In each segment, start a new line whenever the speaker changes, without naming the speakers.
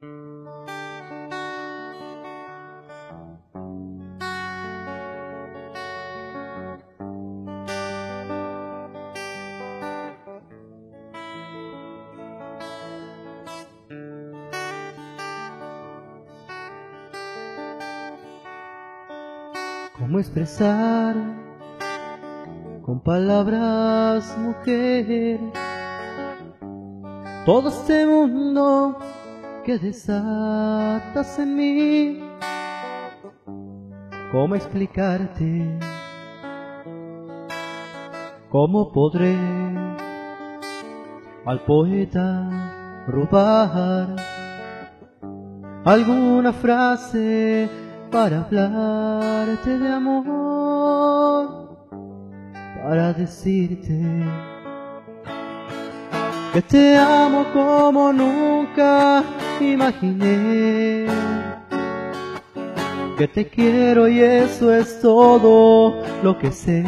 ¿Cómo expresar con palabras, mujer, todo este mundo que desatas en mí? ¿Cómo explicarte? ¿Cómo podré al poeta robar alguna frase para hablarte de amor, para decirte que te amo como nunca imaginé, que te quiero y eso es todo lo que sé.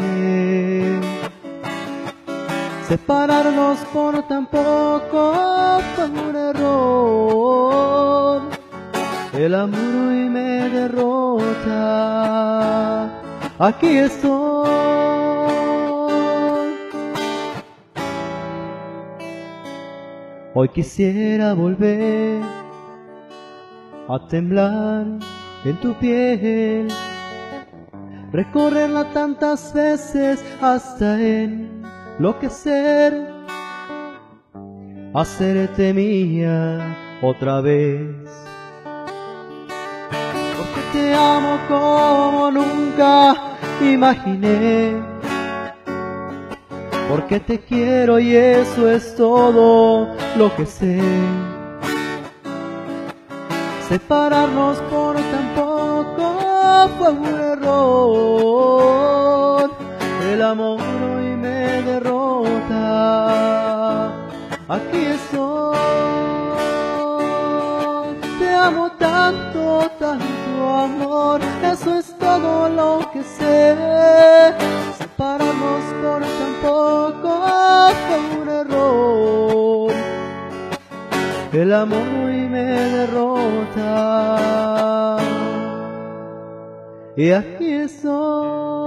Separarnos por tan poco fue un error el amor hoy me derrota. Aquí estoy. Hoy quisiera volver a temblar en tu piel, recorrerla tantas veces hasta enloquecer, hacerte mía otra vez te amo como nunca imaginé. Porque te quiero y eso es todo lo que sé. Separarnos por tan poco fue un error. El amor hoy me derrota. Aquí estoy. Te amo tanto, tanto amor, eso es todo lo que sé. Separarnos por tan poco fue un error. El amor derrota. Y aquí estoy.